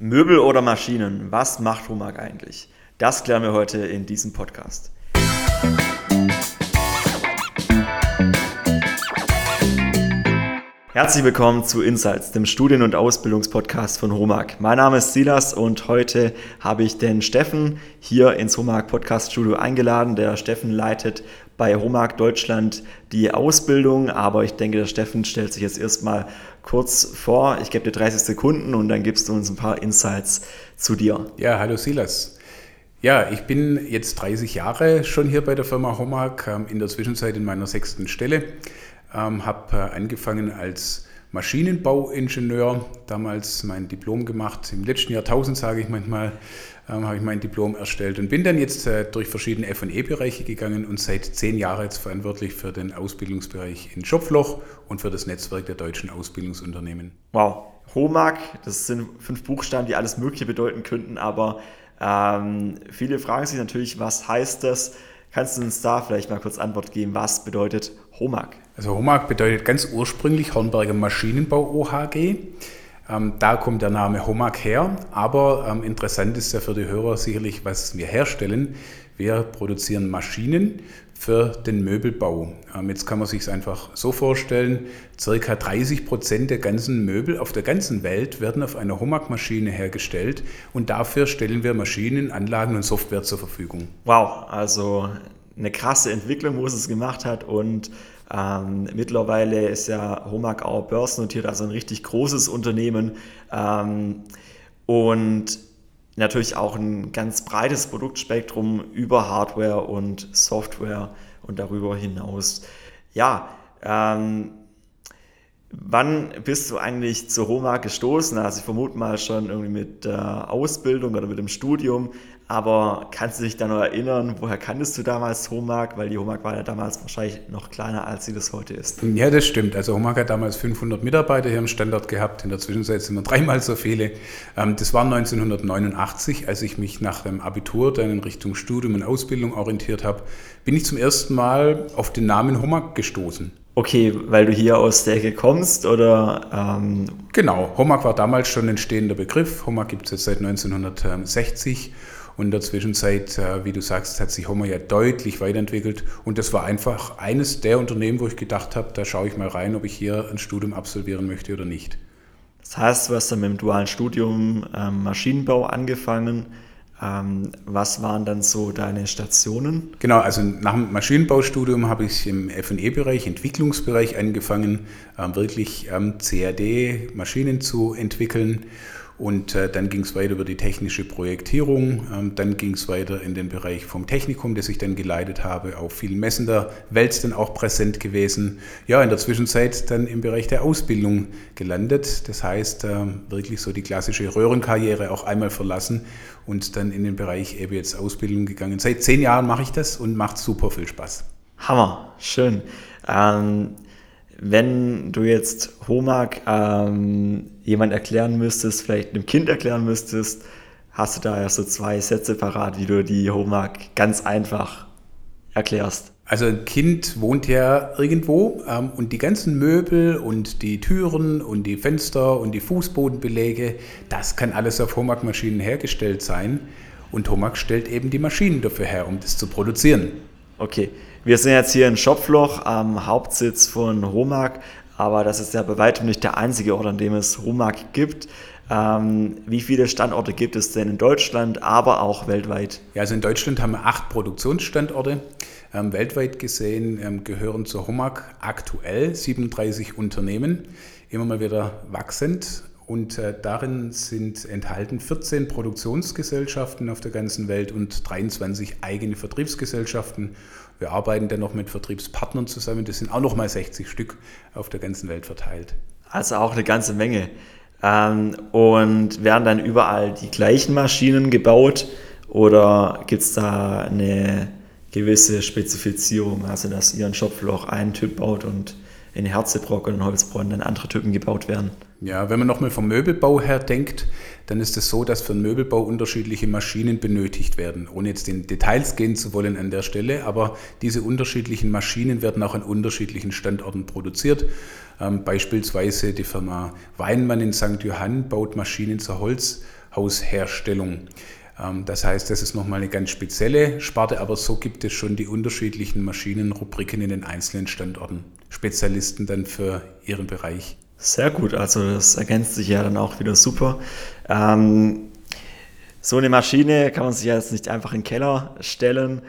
Möbel oder Maschinen, was macht Homag eigentlich? Das klären wir heute in diesem Podcast. Herzlich willkommen zu Insights, dem Studien- und Ausbildungspodcast von Homag. Mein Name ist Silas und heute habe ich den Steffen hier ins Homag Podcast Studio eingeladen. Der Steffen leitet bei Homag Deutschland die Ausbildung, aber ich denke, der Steffen stellt sich jetzt erstmal kurz vor. Ich gebe dir 30 Sekunden und dann gibst du uns ein paar Insights zu dir. Ja, hallo Silas. Ja, ich bin jetzt 30 Jahre schon hier bei der Firma Homag, ähm, in der Zwischenzeit in meiner sechsten Stelle ähm, habe äh, angefangen als Maschinenbauingenieur, damals mein Diplom gemacht. Im letzten Jahrtausend, sage ich manchmal, ähm, habe ich mein Diplom erstellt und bin dann jetzt äh, durch verschiedene FE-Bereiche gegangen und seit zehn Jahren jetzt verantwortlich für den Ausbildungsbereich in Schopfloch und für das Netzwerk der deutschen Ausbildungsunternehmen. Wow, HOMAG, das sind fünf Buchstaben, die alles Mögliche bedeuten könnten, aber ähm, viele fragen sich natürlich, was heißt das? Kannst du uns da vielleicht mal kurz Antwort geben? Was bedeutet HOMAG? Also HOMAG bedeutet ganz ursprünglich Hornberger Maschinenbau OHG. Ähm, da kommt der Name HOMAG her, aber ähm, interessant ist ja für die Hörer sicherlich, was wir herstellen. Wir produzieren Maschinen für den Möbelbau. Ähm, jetzt kann man sich es einfach so vorstellen, circa 30 Prozent der ganzen Möbel auf der ganzen Welt werden auf einer HOMAG-Maschine hergestellt und dafür stellen wir Maschinen, Anlagen und Software zur Verfügung. Wow, also eine krasse Entwicklung, wo es es gemacht hat und ähm, mittlerweile ist ja HOMAG auch börsennotiert, also ein richtig großes Unternehmen ähm, und natürlich auch ein ganz breites Produktspektrum über Hardware und Software und darüber hinaus. Ja, ähm, wann bist du eigentlich zu Homa gestoßen? Also ich vermute mal schon irgendwie mit der Ausbildung oder mit dem Studium, aber kannst du dich da noch erinnern, woher kanntest du damals Homag? Weil die Homag war ja damals wahrscheinlich noch kleiner, als sie das heute ist. Ja, das stimmt. Also Homag hat damals 500 Mitarbeiter hier im Standort gehabt. In der Zwischenzeit sind wir dreimal so viele. Ähm, das war 1989, als ich mich nach dem Abitur dann in Richtung Studium und Ausbildung orientiert habe, bin ich zum ersten Mal auf den Namen Homag gestoßen. Okay, weil du hier aus der Ecke kommst oder? Ähm genau, Homag war damals schon ein stehender Begriff. Homag gibt es jetzt seit 1960 und in der Zwischenzeit, äh, wie du sagst, hat sich Homer ja deutlich weiterentwickelt. Und das war einfach eines der Unternehmen, wo ich gedacht habe, da schaue ich mal rein, ob ich hier ein Studium absolvieren möchte oder nicht. Das heißt, du hast dann mit dem dualen Studium ähm, Maschinenbau angefangen. Ähm, was waren dann so deine Stationen? Genau, also nach dem Maschinenbaustudium habe ich im FE-Bereich, Entwicklungsbereich angefangen, ähm, wirklich CAD-Maschinen zu entwickeln und äh, dann ging es weiter über die technische Projektierung. Ähm, dann ging es weiter in den Bereich vom Technikum, das ich dann geleitet habe, auf vielen Messen der Welt dann auch präsent gewesen. Ja, in der Zwischenzeit dann im Bereich der Ausbildung gelandet. Das heißt, äh, wirklich so die klassische Röhrenkarriere auch einmal verlassen und dann in den Bereich eben jetzt Ausbildung gegangen. Seit zehn Jahren mache ich das und macht super viel Spaß. Hammer, schön. Ähm wenn du jetzt Homag ähm, jemand erklären müsstest, vielleicht einem Kind erklären müsstest, hast du da ja so zwei Sätze parat, wie du die Homag ganz einfach erklärst. Also ein Kind wohnt ja irgendwo ähm, und die ganzen Möbel und die Türen und die Fenster und die Fußbodenbeläge, das kann alles auf Homag-Maschinen hergestellt sein. Und Homag stellt eben die Maschinen dafür her, um das zu produzieren. Okay, wir sind jetzt hier in Schopfloch am Hauptsitz von Homag, aber das ist ja bei weitem nicht der einzige Ort, an dem es Homag gibt. Ähm, wie viele Standorte gibt es denn in Deutschland, aber auch weltweit? Ja, also in Deutschland haben wir acht Produktionsstandorte. Ähm, weltweit gesehen ähm, gehören zur Homag aktuell 37 Unternehmen, immer mal wieder wachsend. Und äh, darin sind enthalten 14 Produktionsgesellschaften auf der ganzen Welt und 23 eigene Vertriebsgesellschaften wir arbeiten dann noch mit Vertriebspartnern zusammen. Das sind auch noch mal 60 Stück auf der ganzen Welt verteilt. Also auch eine ganze Menge. Ähm, und werden dann überall die gleichen Maschinen gebaut oder gibt es da eine gewisse Spezifizierung, also dass ihr ein Schopfloch einen Typ baut und in Herzebrock und in Holzbronn dann andere Typen gebaut werden? Ja, wenn man nochmal vom Möbelbau her denkt, dann ist es so, dass für den Möbelbau unterschiedliche Maschinen benötigt werden. Ohne jetzt in Details gehen zu wollen an der Stelle, aber diese unterschiedlichen Maschinen werden auch an unterschiedlichen Standorten produziert. Ähm, beispielsweise die Firma Weinmann in St. Johann baut Maschinen zur Holz. Ähm, das heißt, das ist nochmal eine ganz spezielle Sparte, aber so gibt es schon die unterschiedlichen Maschinenrubriken in den einzelnen Standorten. Spezialisten dann für ihren Bereich. Sehr gut, also das ergänzt sich ja dann auch wieder super. Ähm, so eine Maschine kann man sich ja jetzt nicht einfach in den Keller stellen.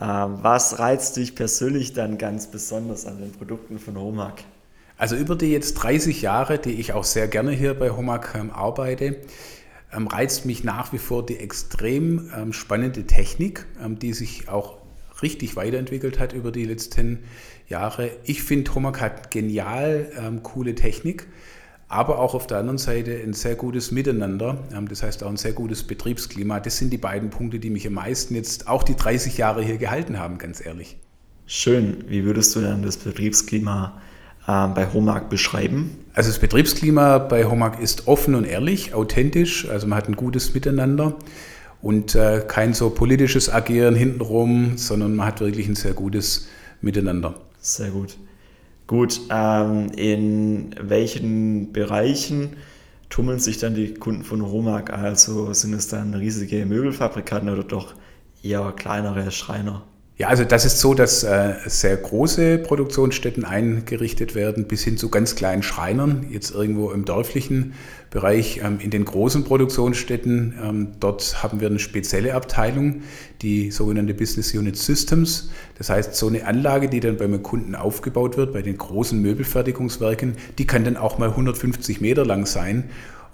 Ähm, was reizt dich persönlich dann ganz besonders an den Produkten von Homag? Also über die jetzt 30 Jahre, die ich auch sehr gerne hier bei Homag ähm, arbeite, ähm, reizt mich nach wie vor die extrem ähm, spannende Technik, ähm, die sich auch richtig weiterentwickelt hat über die letzten Jahre. Ich finde, Homag hat genial ähm, coole Technik, aber auch auf der anderen Seite ein sehr gutes Miteinander. Ähm, das heißt auch ein sehr gutes Betriebsklima. Das sind die beiden Punkte, die mich am meisten jetzt auch die 30 Jahre hier gehalten haben, ganz ehrlich. Schön. Wie würdest du dann das Betriebsklima bei Homag beschreiben? Also das Betriebsklima bei Homag ist offen und ehrlich, authentisch. Also man hat ein gutes Miteinander und äh, kein so politisches Agieren hintenrum, sondern man hat wirklich ein sehr gutes Miteinander. Sehr gut. Gut, ähm, in welchen Bereichen tummeln sich dann die Kunden von Homag? Also sind es dann riesige Möbelfabrikanten oder doch eher kleinere Schreiner? Ja, also das ist so, dass äh, sehr große Produktionsstätten eingerichtet werden, bis hin zu ganz kleinen Schreinern, jetzt irgendwo im dörflichen Bereich. Ähm, in den großen Produktionsstätten, ähm, dort haben wir eine spezielle Abteilung, die sogenannte Business Unit Systems. Das heißt, so eine Anlage, die dann beim Kunden aufgebaut wird, bei den großen Möbelfertigungswerken, die kann dann auch mal 150 Meter lang sein.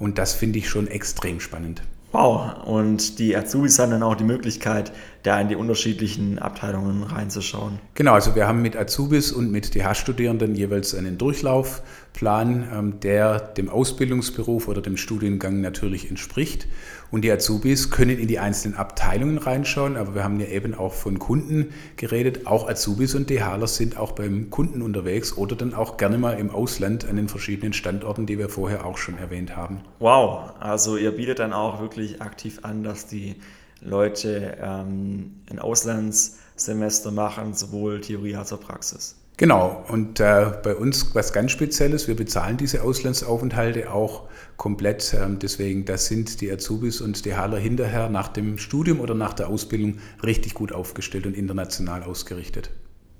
Und das finde ich schon extrem spannend. Wow, und die Azubis haben dann auch die Möglichkeit, da in die unterschiedlichen Abteilungen reinzuschauen. Genau, also wir haben mit Azubis und mit DH-Studierenden jeweils einen Durchlaufplan, ähm, der dem Ausbildungsberuf oder dem Studiengang natürlich entspricht. Und die Azubis können in die einzelnen Abteilungen reinschauen, aber wir haben ja eben auch von Kunden geredet. Auch Azubis und DHler sind auch beim Kunden unterwegs oder dann auch gerne mal im Ausland an den verschiedenen Standorten, die wir vorher auch schon erwähnt haben. Wow, also ihr bietet dann auch wirklich aktiv an, dass die Leute ähm, ein Auslandssemester machen, sowohl Theorie als auch Praxis. Genau, und äh, bei uns was ganz Spezielles, wir bezahlen diese Auslandsaufenthalte auch komplett. Ähm, deswegen, da sind die Azubis und die Haller hinterher nach dem Studium oder nach der Ausbildung richtig gut aufgestellt und international ausgerichtet.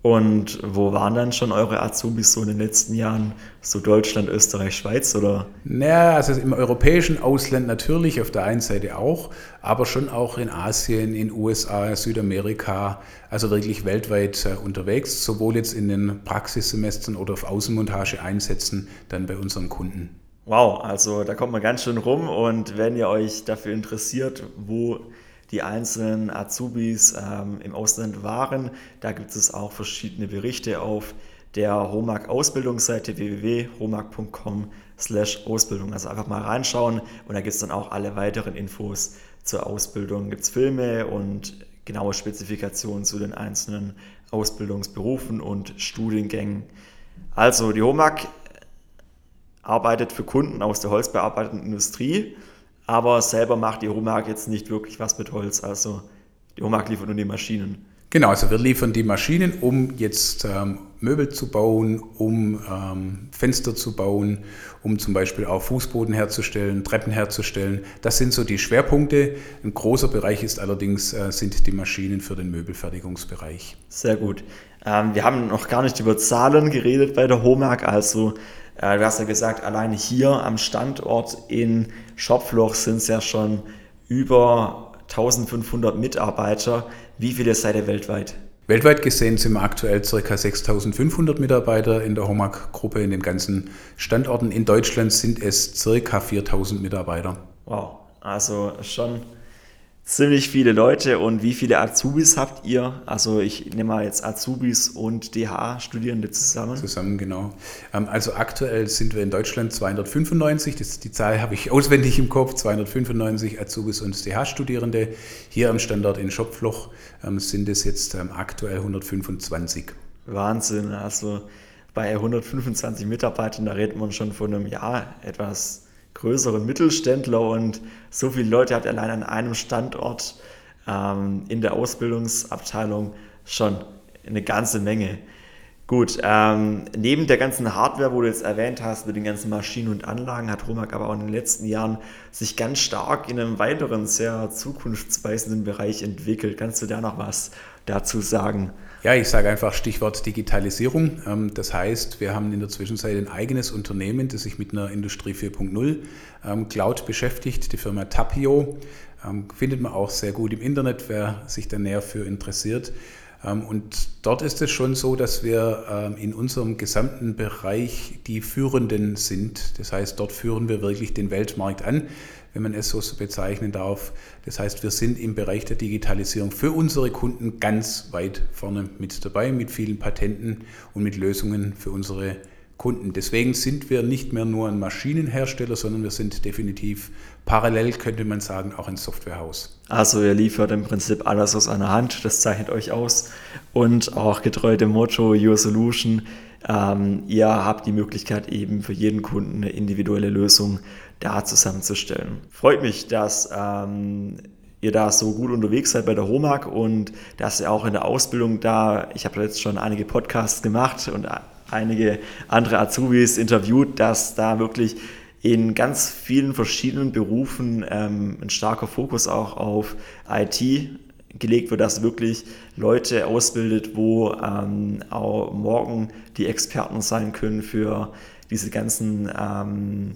Und wo waren dann schon eure Azubis so in den letzten Jahren? So Deutschland, Österreich, Schweiz oder? Naja, also im europäischen Ausland natürlich, auf der einen Seite auch, aber schon auch in Asien, in USA, Südamerika, also wirklich weltweit äh, unterwegs, sowohl jetzt in den Praxissemestern oder auf Außenmontage einsetzen, dann bei unseren Kunden. Wow, also da kommt man ganz schön rum und wenn ihr euch dafür interessiert, wo die einzelnen Azubis ähm, im Ausland waren. Da gibt es auch verschiedene Berichte auf der Homag Ausbildungsseite www.homag.com slash Ausbildung. Also einfach mal reinschauen und da gibt es dann auch alle weiteren Infos zur Ausbildung. Gibt es Filme und genaue Spezifikationen zu den einzelnen Ausbildungsberufen und Studiengängen. Also die Homag arbeitet für Kunden aus der holzbearbeitenden Industrie aber selber macht die Homag jetzt nicht wirklich was mit Holz. Also die Homag liefert nur die Maschinen. Genau, also wir liefern die Maschinen, um jetzt ähm, Möbel zu bauen, um ähm, Fenster zu bauen, um zum Beispiel auch Fußboden herzustellen, Treppen herzustellen. Das sind so die Schwerpunkte. Ein großer Bereich ist allerdings äh, sind die Maschinen für den Möbelfertigungsbereich. Sehr gut. Ähm, wir haben noch gar nicht über Zahlen geredet bei der Homag, also äh, du hast ja gesagt, alleine hier am Standort in Schopfloch sind es ja schon über 1500 Mitarbeiter. Wie viele seid ihr weltweit? Weltweit gesehen sind wir aktuell ca. 6500 Mitarbeiter in der HOMAG-Gruppe in den ganzen Standorten. In Deutschland sind es ca. 4000 Mitarbeiter. Wow, also schon ziemlich viele Leute. Und wie viele Azubis habt ihr? Also ich nehme mal jetzt Azubis und DH-Studierende zusammen. Zusammen, genau. Ähm, also aktuell sind wir in Deutschland 295. Das, die Zahl habe ich auswendig im Kopf. 295 Azubis und DH-Studierende. Hier am Standort in Schopfloch ähm, sind es jetzt ähm, aktuell 125. Wahnsinn. Also bei 125 Mitarbeitern, da redet man schon von einem Jahr etwas größeren Mittelständler und so viele Leute habt ihr allein an einem Standort ähm, in der Ausbildungsabteilung schon eine ganze Menge. Gut, ähm, neben der ganzen Hardware, wo du jetzt erwähnt hast, mit den ganzen Maschinen und Anlagen, hat Romag aber auch in den letzten Jahren sich ganz stark in einem weiteren, sehr zukunftsweisenden Bereich entwickelt. Kannst du da noch was dazu sagen? Ja, ich sage einfach Stichwort Digitalisierung. Ähm, das heißt, wir haben in der Zwischenzeit ein eigenes Unternehmen, das sich mit einer Industrie 4.0 ähm, Cloud beschäftigt, die Firma Tapio. Ähm, findet man auch sehr gut im Internet, wer sich da näher für interessiert. Und dort ist es schon so, dass wir in unserem gesamten Bereich die Führenden sind. Das heißt, dort führen wir wirklich den Weltmarkt an, wenn man es so bezeichnen darf. Das heißt, wir sind im Bereich der Digitalisierung für unsere Kunden ganz weit vorne mit dabei, mit vielen Patenten und mit Lösungen für unsere Kunden. Deswegen sind wir nicht mehr nur ein Maschinenhersteller, sondern wir sind definitiv parallel, könnte man sagen, auch ein Softwarehaus. Also ihr liefert im Prinzip alles aus einer Hand, das zeichnet euch aus und auch getreu dem Motto Your Solution. Ähm, ihr habt die Möglichkeit eben für jeden Kunden eine individuelle Lösung da zusammenzustellen. Freut mich, dass ähm, ihr da so gut unterwegs seid bei der HOMAG und dass ihr auch in der Ausbildung da, ich habe jetzt schon einige Podcasts gemacht und einige andere Azubis interviewt, dass da wirklich in ganz vielen verschiedenen Berufen ähm, ein starker Fokus auch auf IT gelegt wird, dass wirklich Leute ausbildet, wo ähm, auch morgen die Experten sein können für diese ganzen ähm,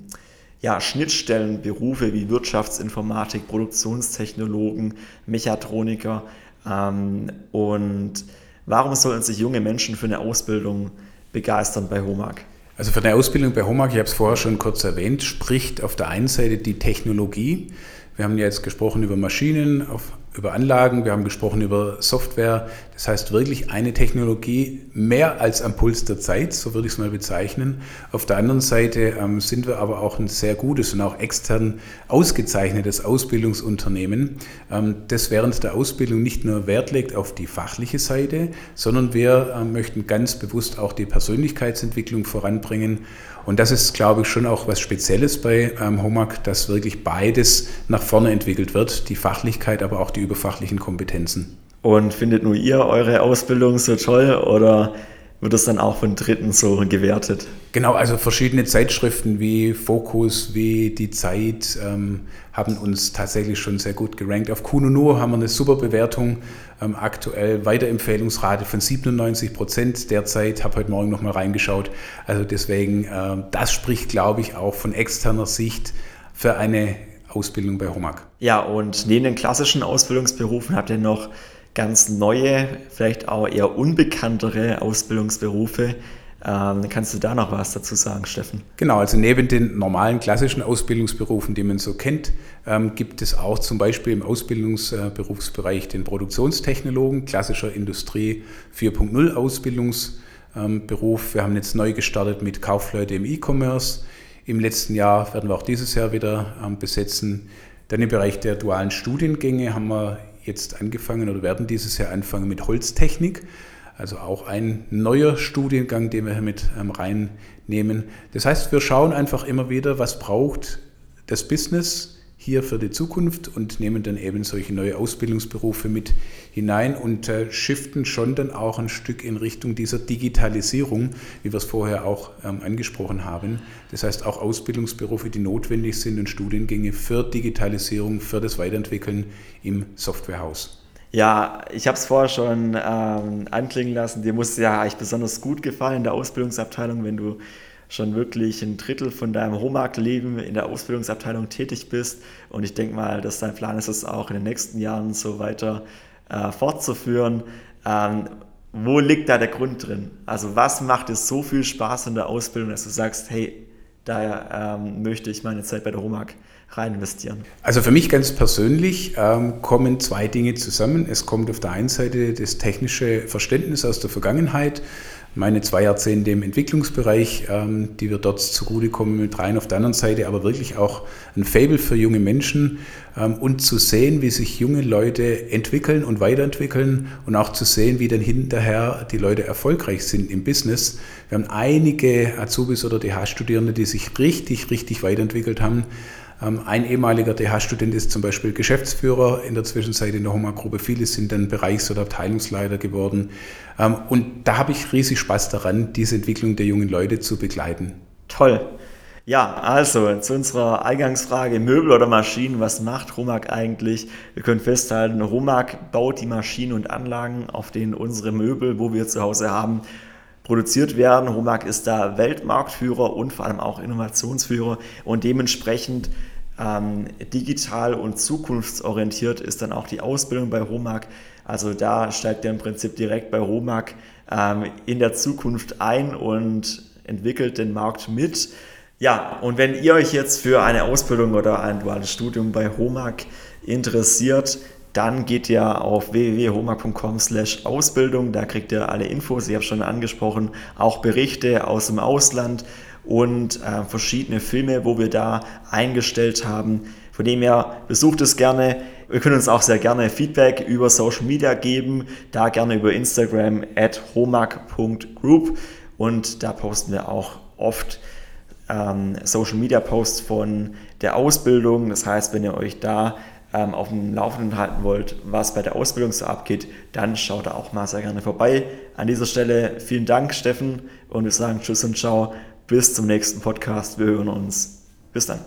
ja, Schnittstellenberufe wie Wirtschaftsinformatik, Produktionstechnologen, Mechatroniker. Ähm, und warum sollen sich junge Menschen für eine Ausbildung begeistern bei HOMAG? Also für eine Ausbildung bei HOMAG, ich habe es vorher schon kurz erwähnt, spricht auf der einen Seite die Technologie. Wir haben ja jetzt gesprochen über Maschinen, auf über Anlagen, wir haben gesprochen über Software. Das heißt wirklich eine Technologie mehr als am Puls der Zeit, so würde ich es mal bezeichnen. Auf der anderen Seite ähm, sind wir aber auch ein sehr gutes und auch extern ausgezeichnetes Ausbildungsunternehmen, ähm, das während der Ausbildung nicht nur Wert legt auf die fachliche Seite, sondern wir ähm, möchten ganz bewusst auch die Persönlichkeitsentwicklung voranbringen und das ist, glaube ich, schon auch was Spezielles bei ähm, HOMAG, dass wirklich beides nach vorne entwickelt wird, die Fachlichkeit, aber auch die überfachlichen Kompetenzen. Und findet nur ihr eure Ausbildung so toll oder wird das dann auch von Dritten so gewertet? Genau, also verschiedene Zeitschriften wie Focus, wie Die Zeit ähm, haben uns tatsächlich schon sehr gut gerankt. Auf Kununu haben wir eine super Bewertung, ähm, aktuell Weiterempfehlungsrate von 97 Prozent derzeit, habe heute Morgen nochmal reingeschaut. Also deswegen, äh, das spricht, glaube ich, auch von externer Sicht für eine Ausbildung bei HOMAG. Ja, und neben den klassischen Ausbildungsberufen habt ihr noch ganz neue, vielleicht auch eher unbekanntere Ausbildungsberufe. Ähm, kannst du da noch was dazu sagen, Steffen? Genau, also neben den normalen klassischen Ausbildungsberufen, die man so kennt, ähm, gibt es auch zum Beispiel im Ausbildungsberufsbereich den Produktionstechnologen, klassischer Industrie 4.0 Ausbildungsberuf. Wir haben jetzt neu gestartet mit Kaufleute im E-Commerce. Im letzten Jahr werden wir auch dieses Jahr wieder ähm, besetzen. Dann im Bereich der dualen Studiengänge haben wir jetzt angefangen oder werden dieses Jahr anfangen mit Holztechnik. Also auch ein neuer Studiengang, den wir hier mit ähm, reinnehmen. Das heißt, wir schauen einfach immer wieder, was braucht das Business hier für die Zukunft und nehmen dann eben solche neue Ausbildungsberufe mit hinein und äh, shiften schon dann auch ein Stück in Richtung dieser Digitalisierung, wie wir es vorher auch ähm, angesprochen haben. Das heißt auch Ausbildungsberufe, die notwendig sind und Studiengänge für Digitalisierung, für das Weiterentwickeln im Softwarehaus. Ja, ich habe es vorher schon ähm, anklingen lassen. Dir muss ja eigentlich besonders gut gefallen in der Ausbildungsabteilung, wenn du schon wirklich ein Drittel von deinem Homag-Leben in der Ausbildungsabteilung tätig bist. Und ich denke mal, dass dein Plan ist, es auch in den nächsten Jahren so weiter äh, fortzuführen. Ähm, wo liegt da der Grund drin? Also was macht es so viel Spaß in der Ausbildung, dass du sagst, hey, da ähm, möchte ich meine Zeit bei der Homag rein investieren? Also für mich ganz persönlich ähm, kommen zwei Dinge zusammen. Es kommt auf der einen Seite das technische Verständnis aus der Vergangenheit meine zwei Jahrzehnte im Entwicklungsbereich, ähm, die wir dort zugutekommen mit rein. Auf der anderen Seite aber wirklich auch ein Fable für junge Menschen ähm, und zu sehen, wie sich junge Leute entwickeln und weiterentwickeln und auch zu sehen, wie dann hinterher die Leute erfolgreich sind im Business. Wir haben einige Azubis oder DH-Studierende, die sich richtig, richtig weiterentwickelt haben. Ähm, ein ehemaliger DH-Student ist zum Beispiel Geschäftsführer in der Zwischenzeit in der HOMAG-Gruppe. Viele sind dann Bereichs- oder Abteilungsleiter geworden. Ähm, und da habe ich riesig Spaß daran, diese Entwicklung der jungen Leute zu begleiten. Toll. Ja, also zu unserer Eingangsfrage Möbel oder Maschinen, was macht Romag eigentlich? Wir können festhalten, Romag baut die Maschinen und Anlagen, auf denen unsere Möbel, wo wir zu Hause haben, produziert werden. Romag ist da Weltmarktführer und vor allem auch Innovationsführer und dementsprechend ähm, digital und zukunftsorientiert ist dann auch die Ausbildung bei Romag. Also da steigt er im Prinzip direkt bei Romag ähm, in der Zukunft ein und entwickelt den Markt mit. Ja, und wenn ihr euch jetzt für eine Ausbildung oder ein duales Studium bei HOMAG interessiert, dann geht ihr auf www.homag.com slash Ausbildung, da kriegt ihr alle Infos, ich habe schon angesprochen, auch Berichte aus dem Ausland und äh, verschiedene Filme, wo wir da eingestellt haben. Von dem her besucht es gerne. Wir können uns auch sehr gerne Feedback über Social Media geben, da gerne über Instagram at homag.group und da posten wir auch oft ähm, Social Media Posts von der Ausbildung. Das heißt, wenn ihr euch da ähm, auf dem Laufenden halten wollt, was bei der Ausbildung so abgeht, dann schaut da auch mal sehr gerne vorbei. An dieser Stelle vielen Dank, Steffen, und wir sagen Tschüss und Ciao. Bis zum nächsten Podcast. Wir hören uns. Bis dann.